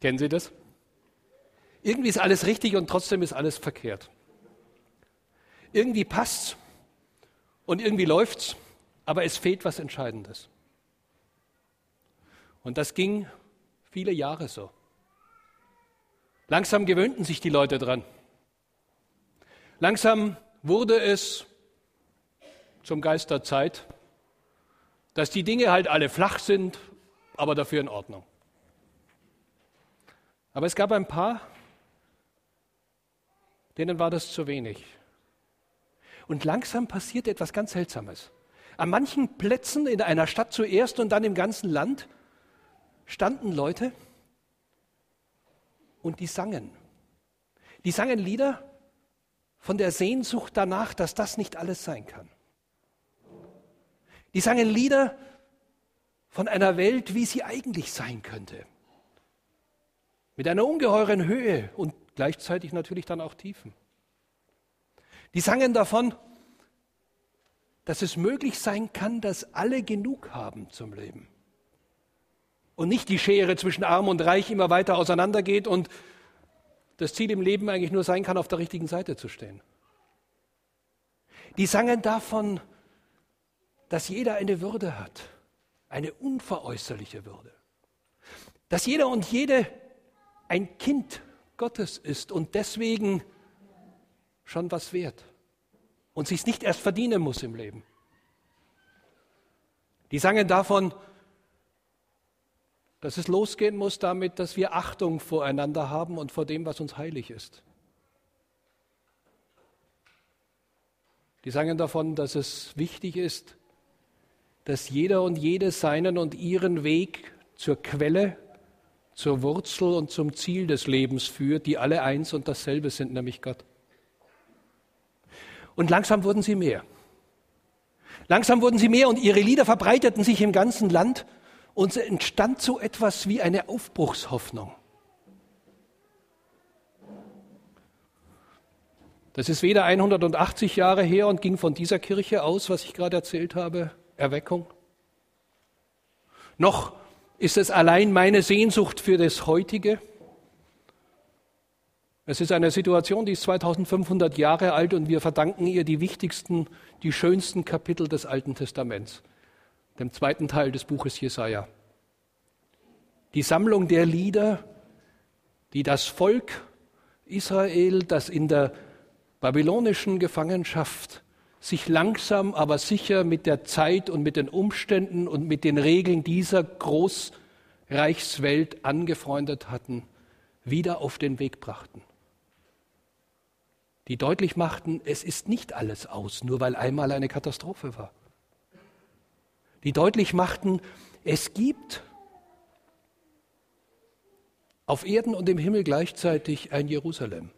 Kennen Sie das? Irgendwie ist alles richtig und trotzdem ist alles verkehrt. Irgendwie passt's und irgendwie läuft's, aber es fehlt was Entscheidendes. Und das ging viele Jahre so. Langsam gewöhnten sich die Leute dran. Langsam wurde es zum Geist der Zeit, dass die Dinge halt alle flach sind, aber dafür in Ordnung. Aber es gab ein paar, denen war das zu wenig. Und langsam passiert etwas ganz Seltsames. An manchen Plätzen in einer Stadt zuerst und dann im ganzen Land standen Leute und die sangen. Die sangen Lieder von der Sehnsucht danach, dass das nicht alles sein kann. Die sangen Lieder von einer Welt, wie sie eigentlich sein könnte. Mit einer ungeheuren Höhe und gleichzeitig natürlich dann auch Tiefen. Die sangen davon, dass es möglich sein kann, dass alle genug haben zum Leben. Und nicht die Schere zwischen Arm und Reich immer weiter auseinandergeht und das Ziel im Leben eigentlich nur sein kann, auf der richtigen Seite zu stehen. Die sangen davon, dass jeder eine Würde hat, eine unveräußerliche Würde. Dass jeder und jede ein Kind Gottes ist und deswegen schon was wert und sich nicht erst verdienen muss im Leben. Die sangen davon, dass es losgehen muss damit, dass wir Achtung voreinander haben und vor dem, was uns heilig ist. Die sangen davon, dass es wichtig ist, dass jeder und jede seinen und ihren Weg zur Quelle zur Wurzel und zum Ziel des Lebens führt, die alle eins und dasselbe sind, nämlich Gott. Und langsam wurden sie mehr. Langsam wurden sie mehr und ihre Lieder verbreiteten sich im ganzen Land und es entstand so etwas wie eine Aufbruchshoffnung. Das ist weder 180 Jahre her und ging von dieser Kirche aus, was ich gerade erzählt habe, Erweckung, noch ist es allein meine Sehnsucht für das Heutige? Es ist eine Situation, die ist 2500 Jahre alt und wir verdanken ihr die wichtigsten, die schönsten Kapitel des Alten Testaments, dem zweiten Teil des Buches Jesaja. Die Sammlung der Lieder, die das Volk Israel, das in der babylonischen Gefangenschaft sich langsam aber sicher mit der Zeit und mit den Umständen und mit den Regeln dieser Großreichswelt angefreundet hatten, wieder auf den Weg brachten. Die deutlich machten, es ist nicht alles aus, nur weil einmal eine Katastrophe war. Die deutlich machten, es gibt auf Erden und im Himmel gleichzeitig ein Jerusalem.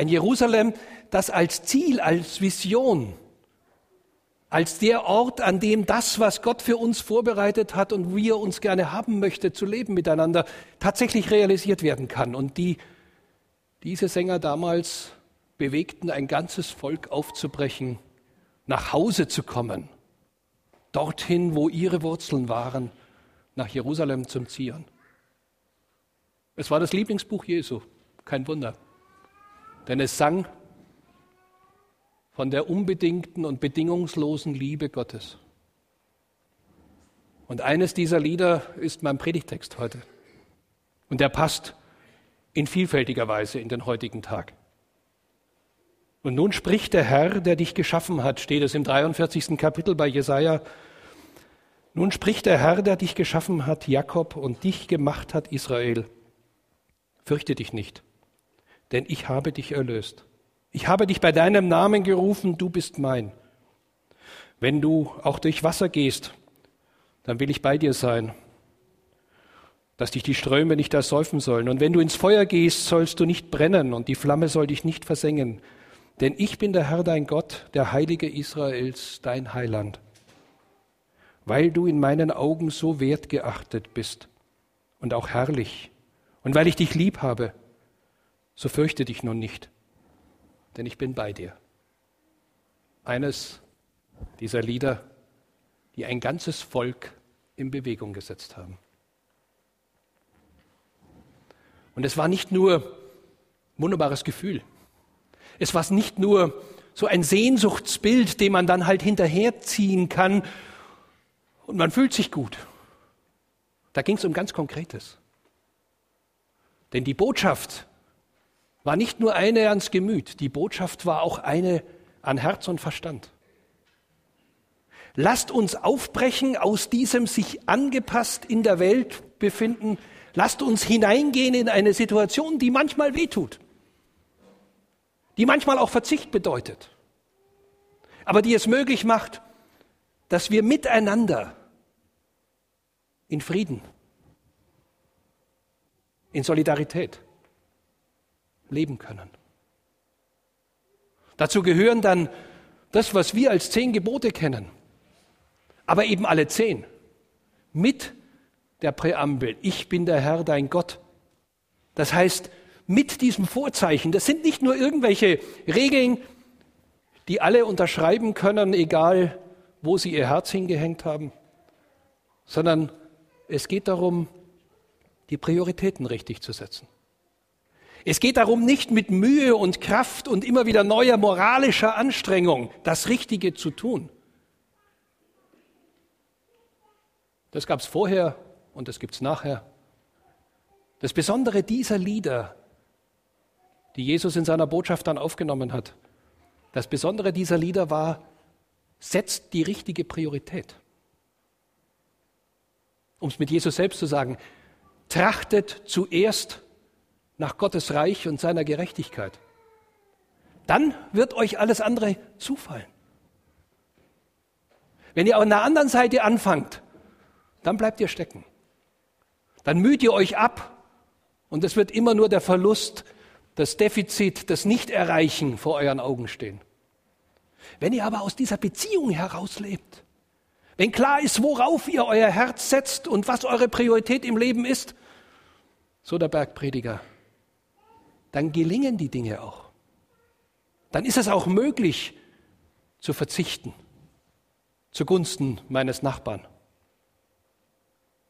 Ein Jerusalem, das als Ziel, als Vision, als der Ort, an dem das, was Gott für uns vorbereitet hat und wie er uns gerne haben möchte, zu leben miteinander, tatsächlich realisiert werden kann. Und die, diese Sänger damals bewegten ein ganzes Volk aufzubrechen, nach Hause zu kommen, dorthin, wo ihre Wurzeln waren, nach Jerusalem zum Zion. Es war das Lieblingsbuch Jesu, kein Wunder. Denn es sang von der unbedingten und bedingungslosen Liebe Gottes. Und eines dieser Lieder ist mein Predigtext heute. Und der passt in vielfältiger Weise in den heutigen Tag. Und nun spricht der Herr, der dich geschaffen hat, steht es im 43. Kapitel bei Jesaja. Nun spricht der Herr, der dich geschaffen hat, Jakob, und dich gemacht hat, Israel. Fürchte dich nicht denn ich habe dich erlöst. Ich habe dich bei deinem Namen gerufen, du bist mein. Wenn du auch durch Wasser gehst, dann will ich bei dir sein, dass dich die Ströme nicht ersäufen sollen. Und wenn du ins Feuer gehst, sollst du nicht brennen und die Flamme soll dich nicht versengen. Denn ich bin der Herr dein Gott, der Heilige Israels, dein Heiland. Weil du in meinen Augen so wertgeachtet bist und auch herrlich und weil ich dich lieb habe, so fürchte dich nun nicht, denn ich bin bei dir. Eines dieser Lieder, die ein ganzes Volk in Bewegung gesetzt haben. Und es war nicht nur wunderbares Gefühl. Es war nicht nur so ein Sehnsuchtsbild, dem man dann halt hinterherziehen kann und man fühlt sich gut. Da ging es um ganz Konkretes. Denn die Botschaft war nicht nur eine ans Gemüt, die Botschaft war auch eine an Herz und Verstand. Lasst uns aufbrechen aus diesem sich angepasst in der Welt befinden. Lasst uns hineingehen in eine Situation, die manchmal wehtut, die manchmal auch Verzicht bedeutet, aber die es möglich macht, dass wir miteinander in Frieden, in Solidarität leben können. Dazu gehören dann das, was wir als zehn Gebote kennen, aber eben alle zehn mit der Präambel, ich bin der Herr, dein Gott. Das heißt, mit diesem Vorzeichen, das sind nicht nur irgendwelche Regeln, die alle unterschreiben können, egal wo sie ihr Herz hingehängt haben, sondern es geht darum, die Prioritäten richtig zu setzen. Es geht darum, nicht mit Mühe und Kraft und immer wieder neuer moralischer Anstrengung das Richtige zu tun. Das gab es vorher und das gibt es nachher. Das Besondere dieser Lieder, die Jesus in seiner Botschaft dann aufgenommen hat, das Besondere dieser Lieder war, setzt die richtige Priorität. Um es mit Jesus selbst zu sagen, trachtet zuerst nach Gottes Reich und seiner Gerechtigkeit. Dann wird euch alles andere zufallen. Wenn ihr an der anderen Seite anfangt, dann bleibt ihr stecken. Dann müht ihr euch ab und es wird immer nur der Verlust, das Defizit, das Nichterreichen vor euren Augen stehen. Wenn ihr aber aus dieser Beziehung heraus lebt, wenn klar ist, worauf ihr euer Herz setzt und was eure Priorität im Leben ist, so der Bergprediger, dann gelingen die Dinge auch. Dann ist es auch möglich zu verzichten zugunsten meines Nachbarn.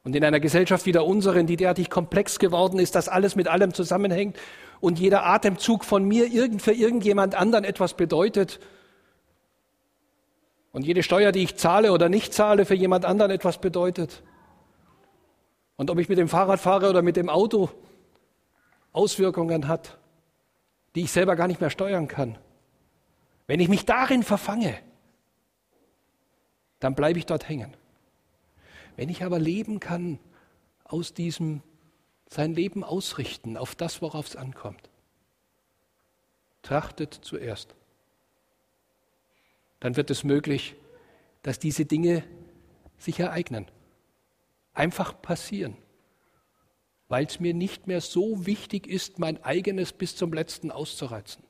Und in einer Gesellschaft wie der unseren, die derartig komplex geworden ist, dass alles mit allem zusammenhängt und jeder Atemzug von mir irgend für irgendjemand anderen etwas bedeutet, und jede Steuer, die ich zahle oder nicht zahle, für jemand anderen etwas bedeutet. Und ob ich mit dem Fahrrad fahre oder mit dem Auto, Auswirkungen hat, die ich selber gar nicht mehr steuern kann. Wenn ich mich darin verfange, dann bleibe ich dort hängen. Wenn ich aber leben kann, aus diesem sein Leben ausrichten auf das, worauf es ankommt, trachtet zuerst dann wird es möglich, dass diese Dinge sich ereignen. Einfach passieren. Weil es mir nicht mehr so wichtig ist, mein eigenes bis zum letzten auszureizen.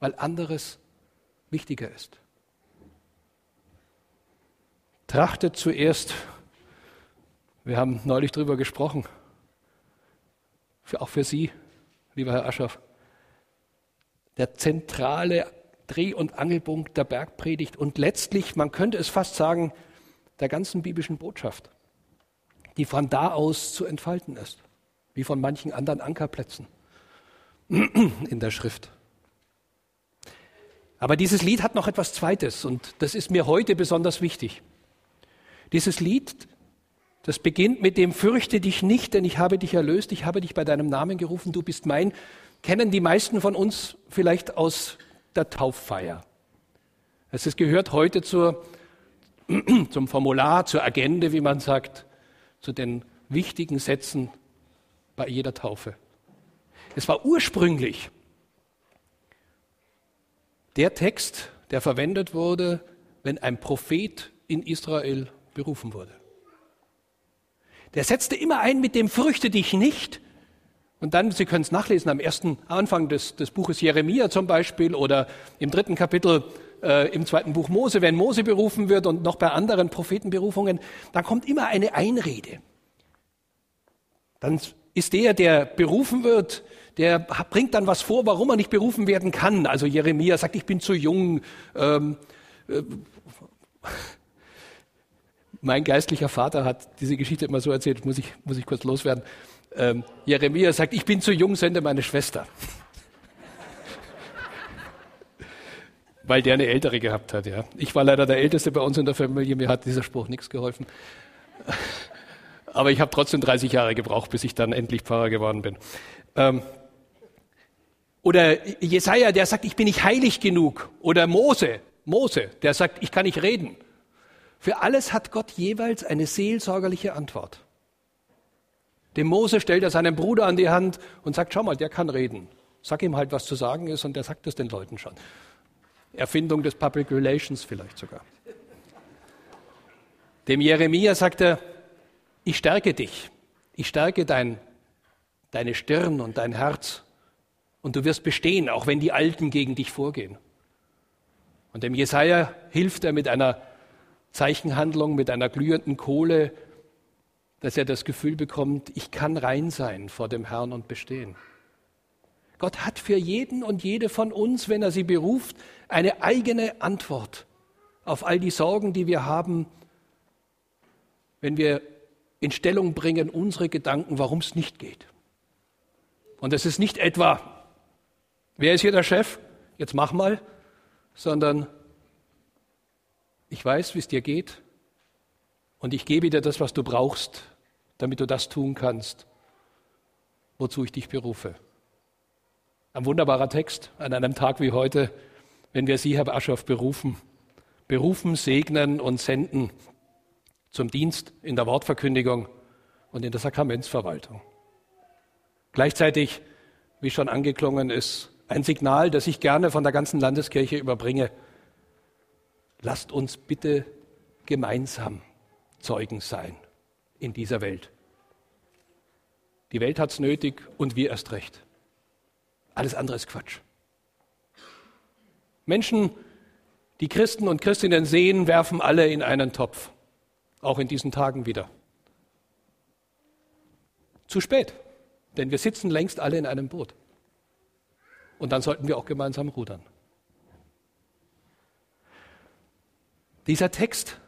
Weil anderes wichtiger ist. Trachtet zuerst, wir haben neulich darüber gesprochen, für, auch für Sie, lieber Herr Aschoff, der zentrale Dreh- und Angelpunkt der Bergpredigt und letztlich, man könnte es fast sagen, der ganzen biblischen Botschaft, die von da aus zu entfalten ist, wie von manchen anderen Ankerplätzen in der Schrift. Aber dieses Lied hat noch etwas Zweites und das ist mir heute besonders wichtig. Dieses Lied, das beginnt mit dem Fürchte dich nicht, denn ich habe dich erlöst, ich habe dich bei deinem Namen gerufen, du bist mein, kennen die meisten von uns vielleicht aus der Tauffeier. Es gehört heute zur, zum Formular, zur Agende, wie man sagt, zu den wichtigen Sätzen bei jeder Taufe. Es war ursprünglich der Text, der verwendet wurde, wenn ein Prophet in Israel berufen wurde. Der setzte immer ein mit dem Fürchte dich nicht, und dann, Sie können es nachlesen am ersten Anfang des, des Buches Jeremia zum Beispiel oder im dritten Kapitel äh, im zweiten Buch Mose, wenn Mose berufen wird und noch bei anderen Prophetenberufungen, dann kommt immer eine Einrede. Dann ist der, der berufen wird, der bringt dann was vor, warum er nicht berufen werden kann. Also Jeremia sagt, ich bin zu jung. Ähm, äh, mein geistlicher Vater hat diese Geschichte immer so erzählt, muss ich, muss ich kurz loswerden ähm, Jeremia sagt, ich bin zu jung, sende meine Schwester. Weil der eine ältere gehabt hat, ja. Ich war leider der Älteste bei uns in der Familie, mir hat dieser Spruch nichts geholfen. Aber ich habe trotzdem 30 Jahre gebraucht, bis ich dann endlich Pfarrer geworden bin. Ähm, oder Jesaja, der sagt, ich bin nicht heilig genug. Oder Mose, Mose, der sagt, ich kann nicht reden. Für alles hat Gott jeweils eine seelsorgerliche Antwort. Dem Mose stellt er seinen Bruder an die Hand und sagt, schau mal, der kann reden. Sag ihm halt, was zu sagen ist und der sagt es den Leuten schon. Erfindung des Public Relations vielleicht sogar. Dem Jeremia sagt er, ich stärke dich, ich stärke dein, deine Stirn und dein Herz und du wirst bestehen, auch wenn die Alten gegen dich vorgehen. Und dem Jesaja hilft er mit einer Zeichenhandlung, mit einer glühenden Kohle, dass er das Gefühl bekommt, ich kann rein sein vor dem Herrn und bestehen. Gott hat für jeden und jede von uns, wenn er sie beruft, eine eigene Antwort auf all die Sorgen, die wir haben, wenn wir in Stellung bringen unsere Gedanken, warum es nicht geht. Und es ist nicht etwa, wer ist hier der Chef? Jetzt mach mal, sondern ich weiß, wie es dir geht und ich gebe dir das, was du brauchst, damit du das tun kannst, wozu ich dich berufe. Ein wunderbarer Text an einem Tag wie heute, wenn wir Sie, Herr Aschoff, berufen. Berufen, segnen und senden zum Dienst in der Wortverkündigung und in der Sakramentsverwaltung. Gleichzeitig, wie schon angeklungen ist, ein Signal, das ich gerne von der ganzen Landeskirche überbringe. Lasst uns bitte gemeinsam Zeugen sein in dieser Welt. Die Welt hat es nötig und wir erst recht. Alles andere ist Quatsch. Menschen, die Christen und Christinnen sehen, werfen alle in einen Topf. Auch in diesen Tagen wieder. Zu spät, denn wir sitzen längst alle in einem Boot. Und dann sollten wir auch gemeinsam rudern. Dieser Text,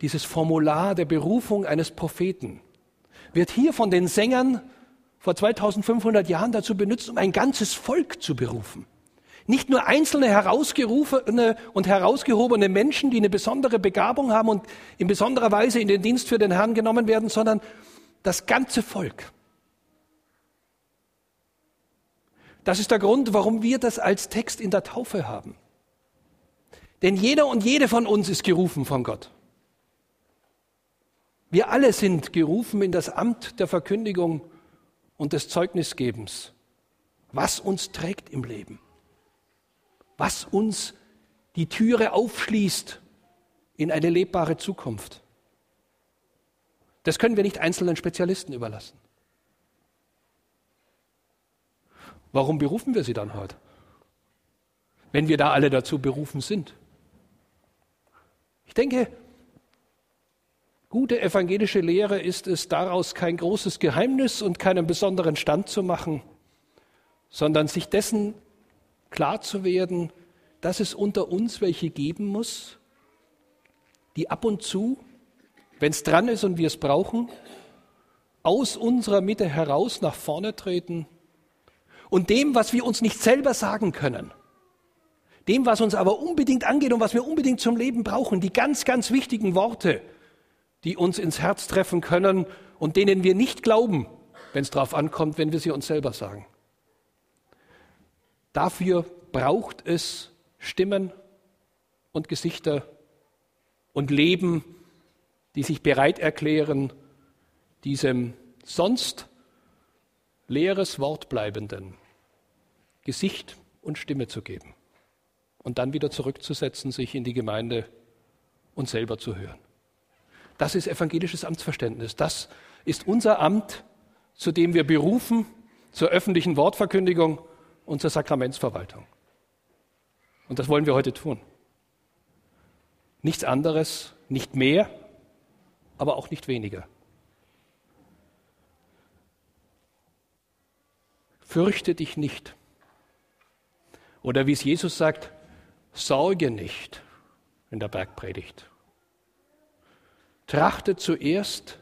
dieses Formular der Berufung eines Propheten, wird hier von den Sängern vor 2500 Jahren dazu benutzt, um ein ganzes Volk zu berufen. Nicht nur einzelne herausgerufene und herausgehobene Menschen, die eine besondere Begabung haben und in besonderer Weise in den Dienst für den Herrn genommen werden, sondern das ganze Volk. Das ist der Grund, warum wir das als Text in der Taufe haben. Denn jeder und jede von uns ist gerufen von Gott. Wir alle sind gerufen in das Amt der Verkündigung und des Zeugnisgebens, was uns trägt im Leben, was uns die Türe aufschließt in eine lebbare Zukunft. Das können wir nicht einzelnen Spezialisten überlassen. Warum berufen wir sie dann heute? Wenn wir da alle dazu berufen sind. Ich denke, Gute evangelische Lehre ist es, daraus kein großes Geheimnis und keinen besonderen Stand zu machen, sondern sich dessen klar zu werden, dass es unter uns welche geben muss, die ab und zu, wenn es dran ist und wir es brauchen, aus unserer Mitte heraus nach vorne treten und dem, was wir uns nicht selber sagen können, dem, was uns aber unbedingt angeht und was wir unbedingt zum Leben brauchen, die ganz, ganz wichtigen Worte, die uns ins Herz treffen können und denen wir nicht glauben, wenn es darauf ankommt, wenn wir sie uns selber sagen. Dafür braucht es Stimmen und Gesichter und Leben, die sich bereit erklären, diesem sonst leeres Wort bleibenden Gesicht und Stimme zu geben und dann wieder zurückzusetzen, sich in die Gemeinde und selber zu hören. Das ist evangelisches Amtsverständnis. Das ist unser Amt, zu dem wir berufen, zur öffentlichen Wortverkündigung und zur Sakramentsverwaltung. Und das wollen wir heute tun. Nichts anderes, nicht mehr, aber auch nicht weniger. Fürchte dich nicht. Oder wie es Jesus sagt, sorge nicht in der Bergpredigt. Trachte zuerst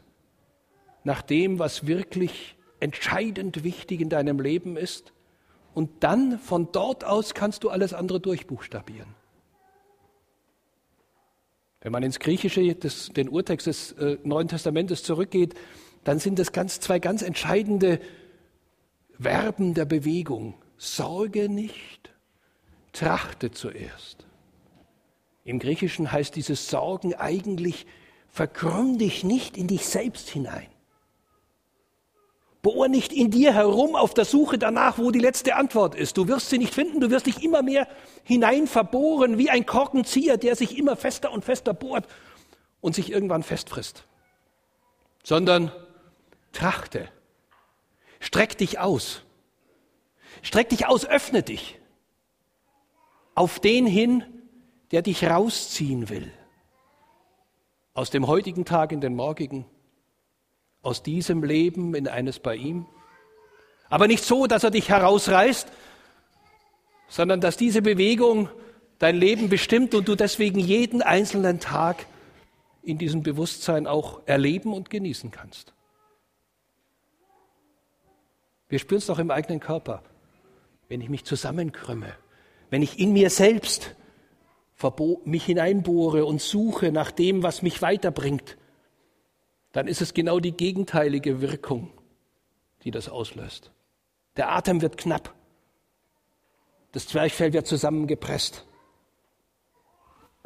nach dem, was wirklich entscheidend wichtig in deinem Leben ist. Und dann von dort aus kannst du alles andere durchbuchstabieren. Wenn man ins Griechische, des, den Urtext des äh, Neuen Testamentes zurückgeht, dann sind das ganz, zwei ganz entscheidende Verben der Bewegung. Sorge nicht, trachte zuerst. Im Griechischen heißt dieses Sorgen eigentlich, verkrümm dich nicht in dich selbst hinein. Bohr nicht in dir herum auf der Suche danach, wo die letzte Antwort ist. Du wirst sie nicht finden, du wirst dich immer mehr hinein verbohren, wie ein Korkenzieher, der sich immer fester und fester bohrt und sich irgendwann festfrisst. Sondern trachte, streck dich aus, streck dich aus, öffne dich auf den hin, der dich rausziehen will. Aus dem heutigen Tag in den morgigen aus diesem Leben in eines bei ihm. Aber nicht so, dass er dich herausreißt, sondern dass diese Bewegung dein Leben bestimmt und du deswegen jeden einzelnen Tag in diesem Bewusstsein auch erleben und genießen kannst. Wir spüren es doch im eigenen Körper, wenn ich mich zusammenkrümme, wenn ich in mir selbst mich hineinbohre und suche nach dem, was mich weiterbringt, dann ist es genau die gegenteilige Wirkung, die das auslöst. Der Atem wird knapp. Das Zwerchfell wird zusammengepresst.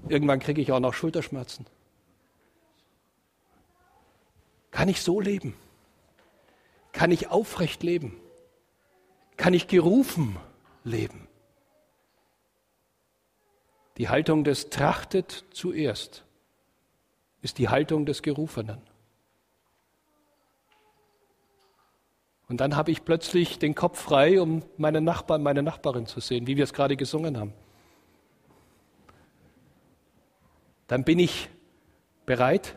Irgendwann kriege ich auch noch Schulterschmerzen. Kann ich so leben? Kann ich aufrecht leben? Kann ich gerufen leben? Die Haltung des Trachtet zuerst ist die Haltung des Gerufenen. Und dann habe ich plötzlich den Kopf frei, um meinen Nachbarn, meine Nachbarin zu sehen, wie wir es gerade gesungen haben. Dann bin ich bereit,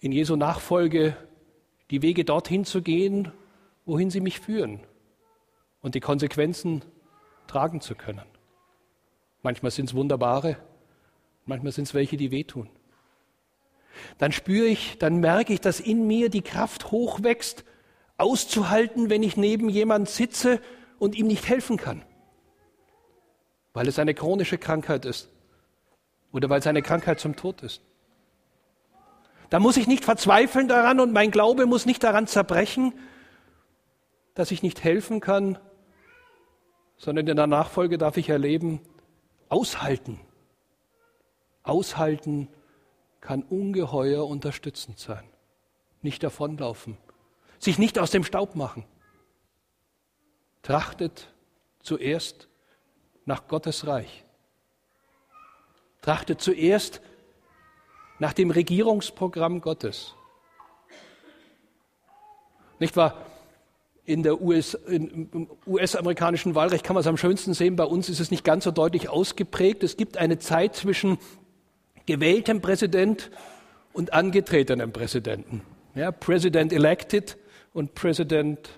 in Jesu Nachfolge die Wege dorthin zu gehen, wohin sie mich führen und die Konsequenzen tragen zu können. Manchmal sind es wunderbare, manchmal sind es welche, die wehtun dann spüre ich, dann merke ich, dass in mir die Kraft hochwächst, auszuhalten, wenn ich neben jemand sitze und ihm nicht helfen kann, weil es eine chronische Krankheit ist oder weil seine Krankheit zum Tod ist. Da muss ich nicht verzweifeln daran und mein Glaube muss nicht daran zerbrechen, dass ich nicht helfen kann, sondern in der Nachfolge darf ich erleben, aushalten. Aushalten kann ungeheuer unterstützend sein. Nicht davonlaufen, sich nicht aus dem Staub machen. Trachtet zuerst nach Gottes Reich. Trachtet zuerst nach dem Regierungsprogramm Gottes. Nicht wahr? In der US, im US-amerikanischen Wahlrecht kann man es am schönsten sehen. Bei uns ist es nicht ganz so deutlich ausgeprägt. Es gibt eine Zeit zwischen gewähltem Präsident und angetretenem Präsidenten. Ja, President elected und President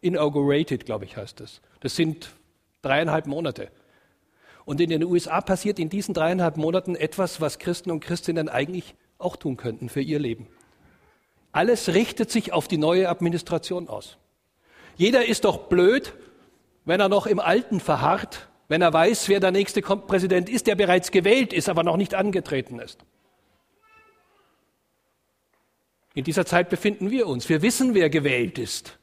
inaugurated, glaube ich, heißt das. Das sind dreieinhalb Monate. Und in den USA passiert in diesen dreieinhalb Monaten etwas, was Christen und Christinnen eigentlich auch tun könnten für ihr Leben. Alles richtet sich auf die neue Administration aus. Jeder ist doch blöd, wenn er noch im Alten verharrt wenn er weiß, wer der nächste Präsident ist, der bereits gewählt ist, aber noch nicht angetreten ist. In dieser Zeit befinden wir uns. Wir wissen, wer gewählt ist,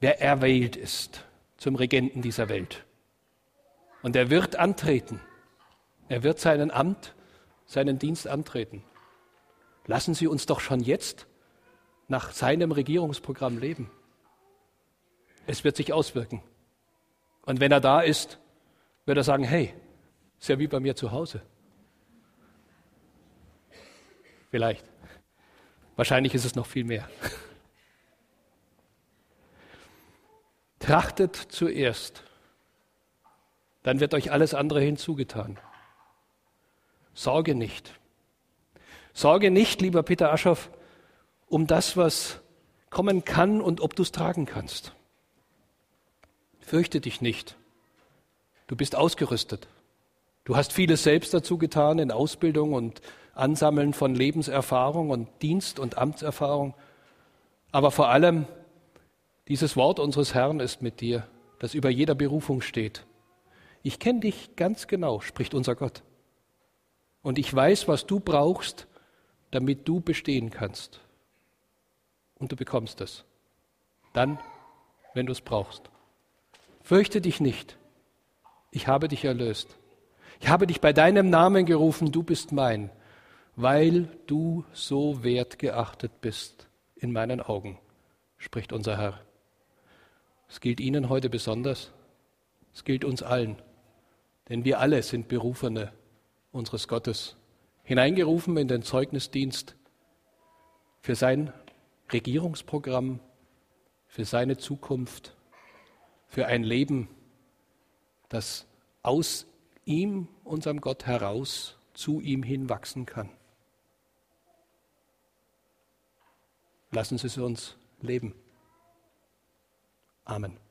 wer erwählt ist zum Regenten dieser Welt. Und er wird antreten. Er wird seinen Amt, seinen Dienst antreten. Lassen Sie uns doch schon jetzt nach seinem Regierungsprogramm leben. Es wird sich auswirken. Und wenn er da ist, wird er sagen, hey, ist ja wie bei mir zu Hause. Vielleicht. Wahrscheinlich ist es noch viel mehr. Trachtet zuerst, dann wird euch alles andere hinzugetan. Sorge nicht. Sorge nicht, lieber Peter Aschoff, um das, was kommen kann und ob du es tragen kannst. Fürchte dich nicht. Du bist ausgerüstet. Du hast vieles selbst dazu getan in Ausbildung und Ansammeln von Lebenserfahrung und Dienst- und Amtserfahrung. Aber vor allem, dieses Wort unseres Herrn ist mit dir, das über jeder Berufung steht. Ich kenne dich ganz genau, spricht unser Gott. Und ich weiß, was du brauchst, damit du bestehen kannst. Und du bekommst es. Dann, wenn du es brauchst. Fürchte dich nicht. Ich habe dich erlöst. Ich habe dich bei deinem Namen gerufen, du bist mein, weil du so wertgeachtet bist in meinen Augen, spricht unser Herr. Es gilt Ihnen heute besonders, es gilt uns allen, denn wir alle sind Berufene unseres Gottes, hineingerufen in den Zeugnisdienst für sein Regierungsprogramm, für seine Zukunft, für ein Leben, das aus ihm, unserem Gott heraus, zu ihm hin wachsen kann. Lassen Sie es uns leben. Amen.